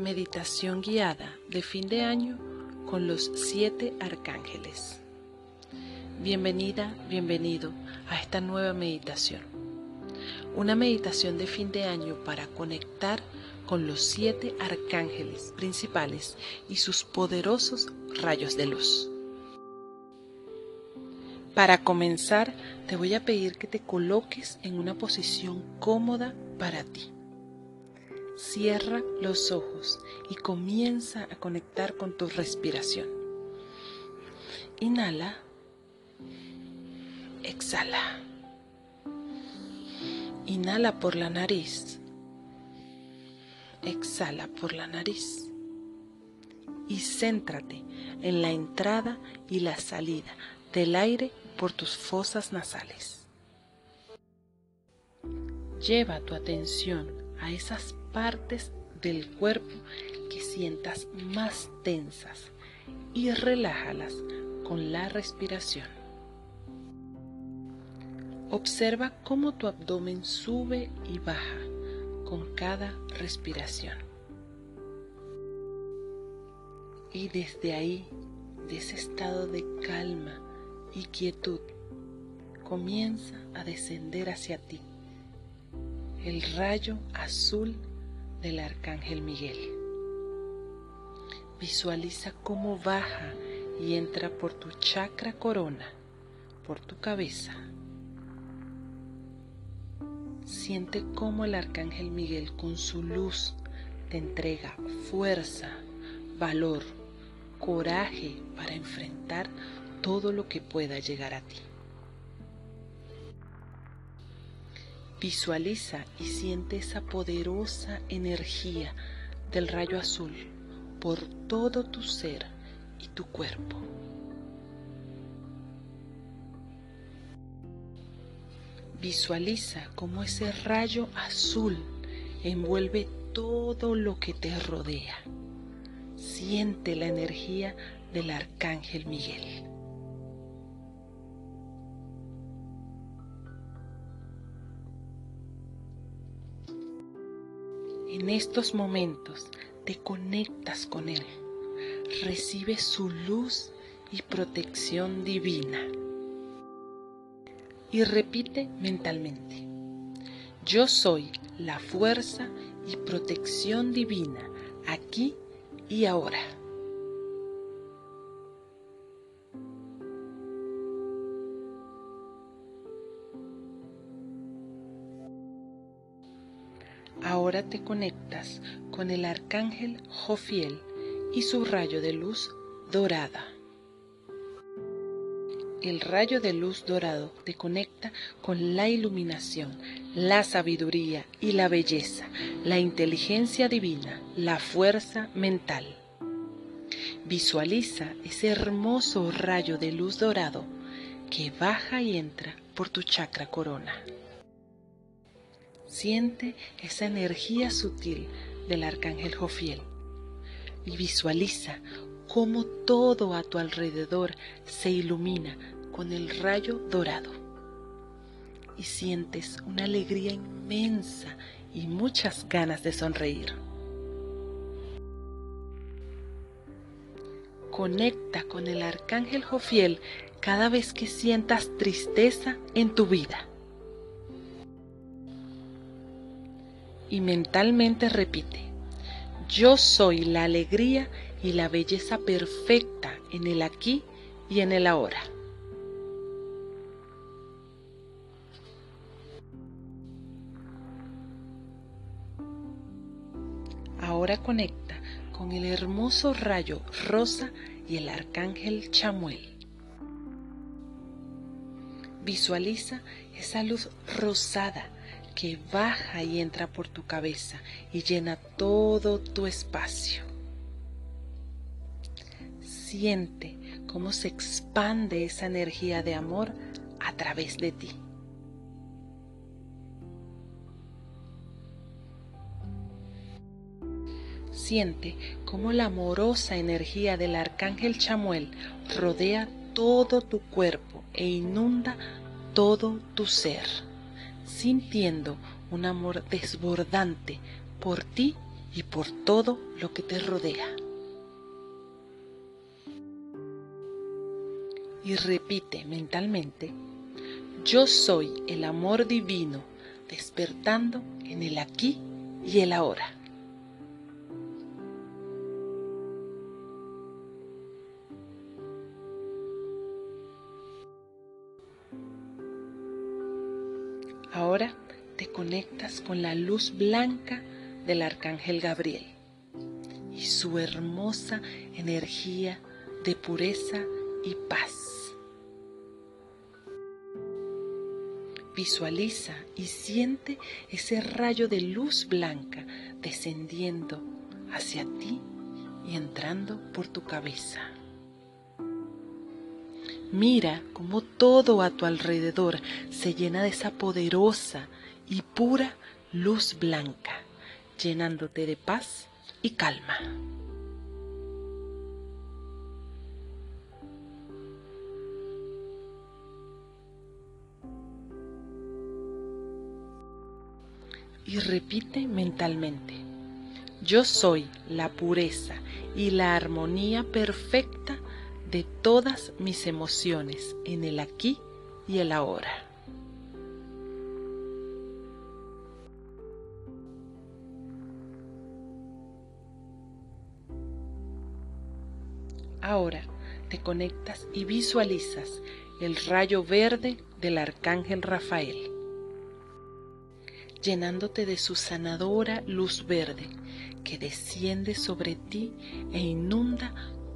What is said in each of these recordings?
Meditación guiada de fin de año con los siete arcángeles. Bienvenida, bienvenido a esta nueva meditación. Una meditación de fin de año para conectar con los siete arcángeles principales y sus poderosos rayos de luz. Para comenzar, te voy a pedir que te coloques en una posición cómoda para ti. Cierra los ojos y comienza a conectar con tu respiración. Inhala. Exhala. Inhala por la nariz. Exhala por la nariz. Y céntrate en la entrada y la salida del aire por tus fosas nasales. Lleva tu atención a esas partes del cuerpo que sientas más tensas y relájalas con la respiración. Observa cómo tu abdomen sube y baja con cada respiración. Y desde ahí, de ese estado de calma y quietud, comienza a descender hacia ti el rayo azul del Arcángel Miguel. Visualiza cómo baja y entra por tu chakra corona, por tu cabeza. Siente cómo el Arcángel Miguel con su luz te entrega fuerza, valor, coraje para enfrentar todo lo que pueda llegar a ti. Visualiza y siente esa poderosa energía del rayo azul por todo tu ser y tu cuerpo. Visualiza cómo ese rayo azul envuelve todo lo que te rodea. Siente la energía del arcángel Miguel. En estos momentos te conectas con Él, recibes su luz y protección divina. Y repite mentalmente, yo soy la fuerza y protección divina aquí y ahora. Ahora te conectas con el arcángel Jofiel y su rayo de luz dorada. El rayo de luz dorado te conecta con la iluminación, la sabiduría y la belleza, la inteligencia divina, la fuerza mental. Visualiza ese hermoso rayo de luz dorado que baja y entra por tu chakra corona. Siente esa energía sutil del arcángel Jofiel y visualiza cómo todo a tu alrededor se ilumina con el rayo dorado. Y sientes una alegría inmensa y muchas ganas de sonreír. Conecta con el arcángel Jofiel cada vez que sientas tristeza en tu vida. Y mentalmente repite, yo soy la alegría y la belleza perfecta en el aquí y en el ahora. Ahora conecta con el hermoso rayo rosa y el arcángel Chamuel. Visualiza esa luz rosada que baja y entra por tu cabeza y llena todo tu espacio. Siente cómo se expande esa energía de amor a través de ti. Siente cómo la amorosa energía del arcángel Chamuel rodea todo tu cuerpo e inunda todo tu ser sintiendo un amor desbordante por ti y por todo lo que te rodea. Y repite mentalmente, yo soy el amor divino despertando en el aquí y el ahora. Conectas con la luz blanca del arcángel Gabriel y su hermosa energía de pureza y paz. Visualiza y siente ese rayo de luz blanca descendiendo hacia ti y entrando por tu cabeza. Mira cómo todo a tu alrededor se llena de esa poderosa y pura luz blanca, llenándote de paz y calma. Y repite mentalmente, yo soy la pureza y la armonía perfecta de todas mis emociones en el aquí y el ahora. Ahora te conectas y visualizas el rayo verde del arcángel Rafael, llenándote de su sanadora luz verde que desciende sobre ti e inunda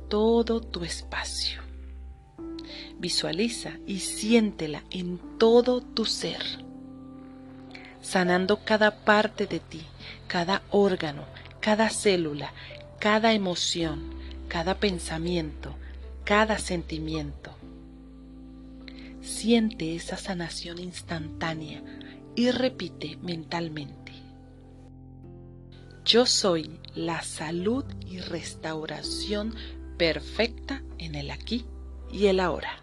todo tu espacio. Visualiza y siéntela en todo tu ser, sanando cada parte de ti, cada órgano, cada célula, cada emoción, cada pensamiento, cada sentimiento. Siente esa sanación instantánea y repite mentalmente. Yo soy la salud y restauración perfecta en el aquí y el ahora.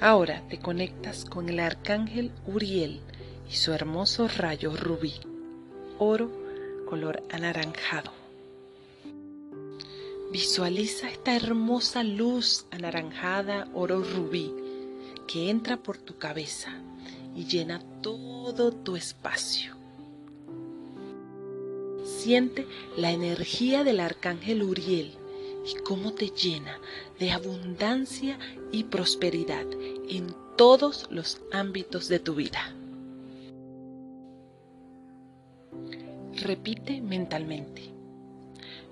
Ahora te conectas con el arcángel Uriel y su hermoso rayo rubí, oro color anaranjado. Visualiza esta hermosa luz anaranjada oro rubí que entra por tu cabeza y llena todo tu espacio. Siente la energía del arcángel Uriel y cómo te llena de abundancia y prosperidad en todos los ámbitos de tu vida. Repite mentalmente.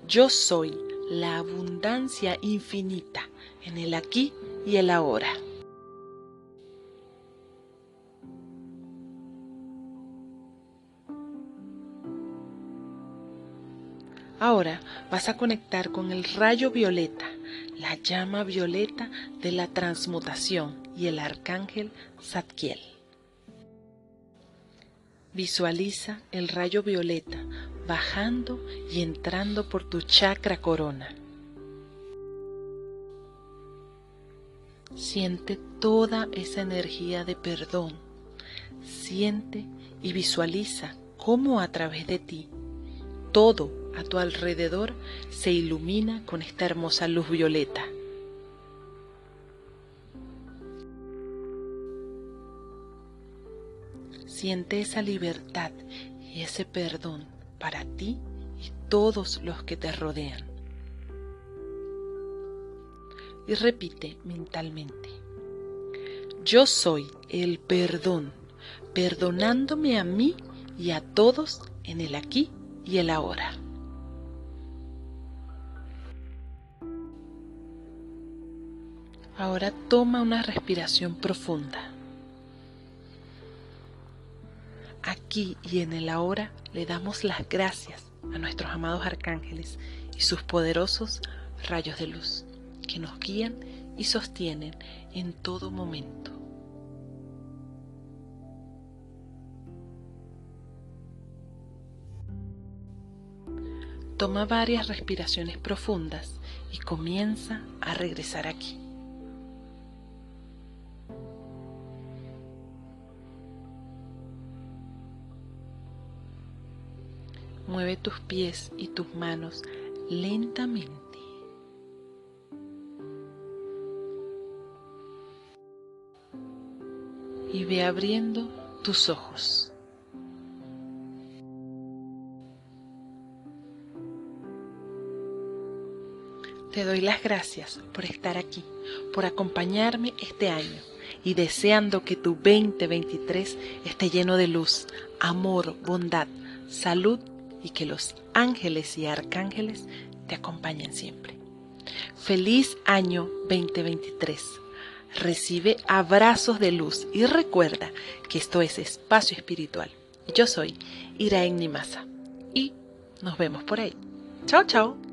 Yo soy la abundancia infinita en el aquí y el ahora. Ahora vas a conectar con el rayo violeta, la llama violeta de la transmutación y el arcángel Zadkiel. Visualiza el rayo violeta bajando y entrando por tu chakra corona. Siente toda esa energía de perdón. Siente y visualiza cómo a través de ti todo a tu alrededor se ilumina con esta hermosa luz violeta. Siente esa libertad y ese perdón para ti y todos los que te rodean. Y repite mentalmente, yo soy el perdón, perdonándome a mí y a todos en el aquí y el ahora. Ahora toma una respiración profunda. Aquí y en el ahora le damos las gracias a nuestros amados arcángeles y sus poderosos rayos de luz que nos guían y sostienen en todo momento. Toma varias respiraciones profundas y comienza a regresar aquí. Mueve tus pies y tus manos lentamente. Y ve abriendo tus ojos. Te doy las gracias por estar aquí, por acompañarme este año y deseando que tu 2023 esté lleno de luz, amor, bondad, salud y que los ángeles y arcángeles te acompañen siempre. Feliz año 2023. Recibe abrazos de luz y recuerda que esto es espacio espiritual. Yo soy Iraen Nimasa y nos vemos por ahí. Chao, chao.